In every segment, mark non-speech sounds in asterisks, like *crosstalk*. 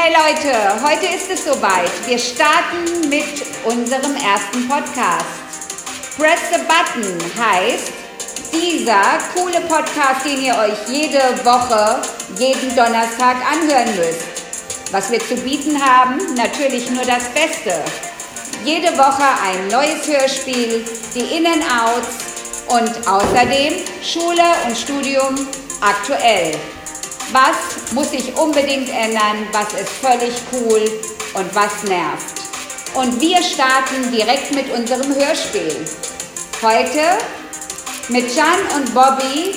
Hey Leute, heute ist es soweit. Wir starten mit unserem ersten Podcast. Press the Button heißt dieser coole Podcast, den ihr euch jede Woche, jeden Donnerstag anhören müsst. Was wir zu bieten haben, natürlich nur das Beste. Jede Woche ein neues Hörspiel, die In-and-Outs und außerdem Schule und Studium aktuell. Was muss sich unbedingt ändern? Was ist völlig cool und was nervt? Und wir starten direkt mit unserem Hörspiel. Heute mit Jan und Bobby,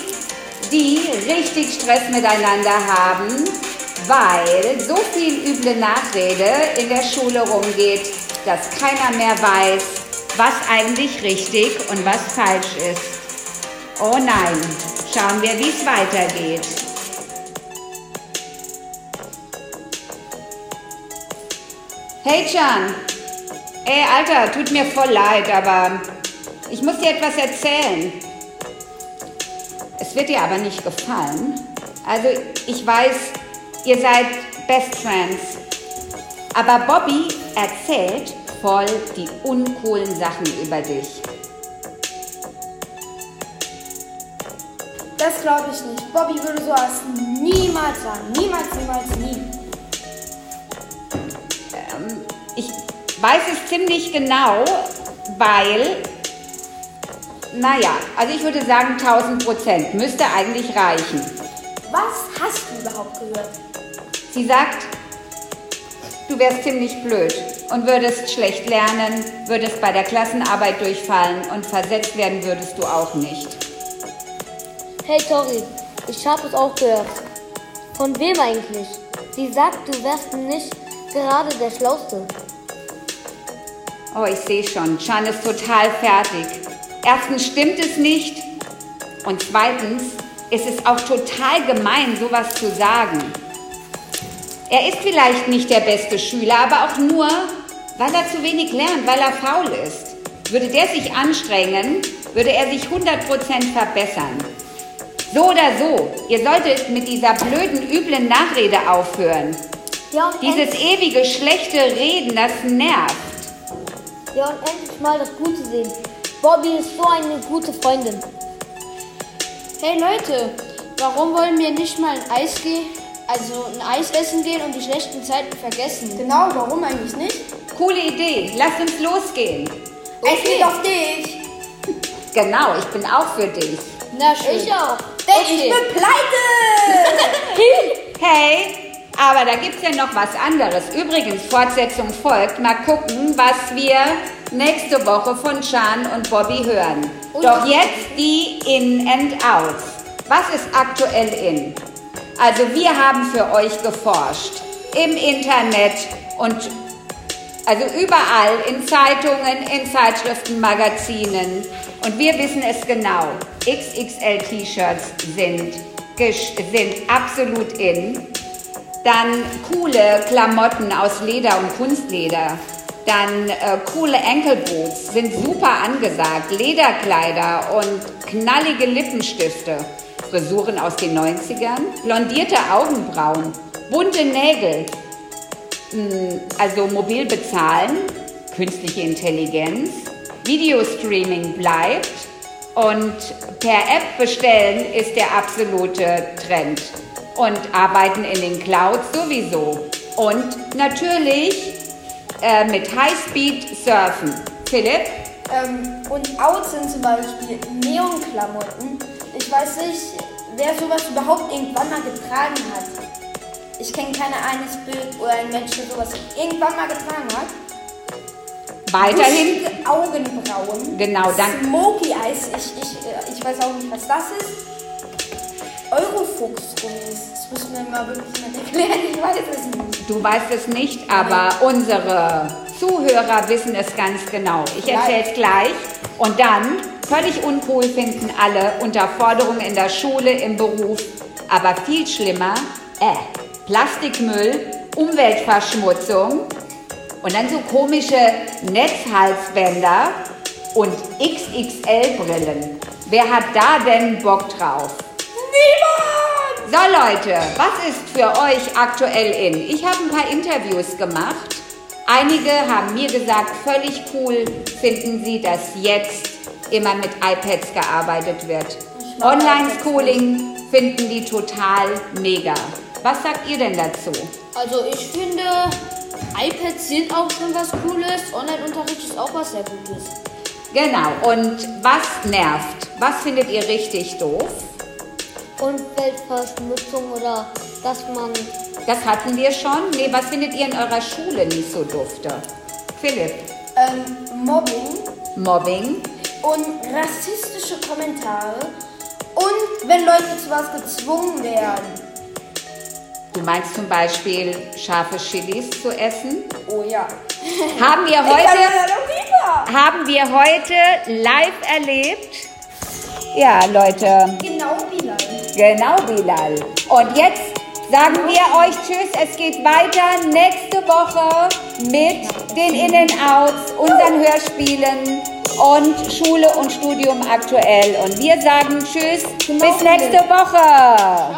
die richtig Stress miteinander haben, weil so viel üble Nachrede in der Schule rumgeht, dass keiner mehr weiß, was eigentlich richtig und was falsch ist. Oh nein, schauen wir, wie es weitergeht. Hey Can, ey Alter, tut mir voll leid, aber ich muss dir etwas erzählen. Es wird dir aber nicht gefallen. Also ich weiß, ihr seid Best Friends, aber Bobby erzählt voll die uncoolen Sachen über dich. Das glaube ich nicht. Bobby würde sowas niemals sagen. Niemals, niemals, nie. Ich weiß es ziemlich genau, weil, naja, also ich würde sagen 1000 Prozent müsste eigentlich reichen. Was hast du überhaupt gehört? Sie sagt, du wärst ziemlich blöd und würdest schlecht lernen, würdest bei der Klassenarbeit durchfallen und versetzt werden würdest du auch nicht. Hey Tori, ich habe es auch gehört. Von wem eigentlich? Sie sagt, du wärst nicht gerade der Schlauste. Oh, ich sehe schon, Chan ist total fertig. Erstens stimmt es nicht und zweitens ist es auch total gemein, sowas zu sagen. Er ist vielleicht nicht der beste Schüler, aber auch nur, weil er zu wenig lernt, weil er faul ist. Würde der sich anstrengen, würde er sich 100% verbessern. So oder so, ihr solltet mit dieser blöden, üblen Nachrede aufhören. Ja, und Dieses ewige schlechte Reden, das nervt. ja, und endlich mal das Gute sehen. Bobby ist so eine gute Freundin. Hey Leute, warum wollen wir nicht mal ein Eis gehen, also ein Eis essen gehen und die schlechten Zeiten vergessen? Genau, warum eigentlich nicht? Coole Idee, lasst uns losgehen. Es geht auf dich. Genau, ich bin auch für dich. Na schön. Ich auch. Denn ich bin pleite. *laughs* *laughs* Hey, aber da gibt's ja noch was anderes. Übrigens, Fortsetzung folgt. Mal gucken, was wir nächste Woche von Chan und Bobby hören. Doch jetzt die In and Outs. Was ist aktuell in? Also wir haben für euch geforscht. Im Internet und also überall in Zeitungen, in Zeitschriften, Magazinen. Und wir wissen es genau. XXL-T-Shirts sind, sind absolut in. Dann coole Klamotten aus Leder und Kunstleder. Dann äh, coole Enkelboots sind super angesagt. Lederkleider und knallige Lippenstifte. Frisuren aus den 90ern. Blondierte Augenbrauen. Bunte Nägel. Mm, Also mobil bezahlen. Künstliche Intelligenz. Videostreaming bleibt. Und per App bestellen ist der absolute Trend. Und arbeiten in den Clouds sowieso. Und natürlich äh, mit Highspeed surfen. Philipp? Ähm, und out sind zum Beispiel Neonklamotten. Ich weiß nicht, wer sowas überhaupt irgendwann mal getragen hat. Ich kenne kein eines Bild oder ein Mensch, der sowas irgendwann mal getragen hat. Weiterhin, Augenbrauen. Genau, dann- Smoky Eyes. Ich, ich, äh, ich weiß auch nicht, was das ist. Eurofuchs-Gummis. Das müssen wir mal wirklich mal erklären. Ich weiß es nicht. du weißt es nicht, aber unsere Zuhörer wissen es ganz genau. Ich erzähle es gleich. Und dann, völlig uncool finden alle Unterforderung in der Schule, im Beruf. Aber viel schlimmer, äh, Plastikmüll, Umweltverschmutzung und dann so komische Netzhalsbänder und XXL-Brillen. Wer hat da denn Bock drauf? Niemand! So Leute, was ist für euch aktuell in? Ich habe ein paar Interviews gemacht. Einige haben mir gesagt, völlig cool finden sie, dass jetzt immer mit iPads gearbeitet wird. Online-Schooling finden die total mega. Was sagt ihr denn dazu? Also ich finde, iPads sind auch schon was Cooles. Online-Unterricht ist auch was sehr Gutes. Genau, und was nervt? Was findet ihr richtig doof? Umweltverschmutzung oder dass man Das hatten wir schon. Nee, was findet ihr in eurer Schule nicht so dufte? Philipp, Ähm, Mobbing Mobbing, und rassistische Kommentare und wenn Leute zu was gezwungen werden. du meinst zum Beispiel scharfe Chilis zu essen? Oh ja. Haben wir *laughs* heute, haben wir heute live erlebt? Ja, Leute, Genau, Bilal. genau Bilal. Und jetzt sagen wir euch Tschüss. Es geht weiter nächste Woche mit den In-N-Outs, unseren Hörspielen und Schule und Studium aktuell. Und wir sagen Tschüss, bis nächste Woche.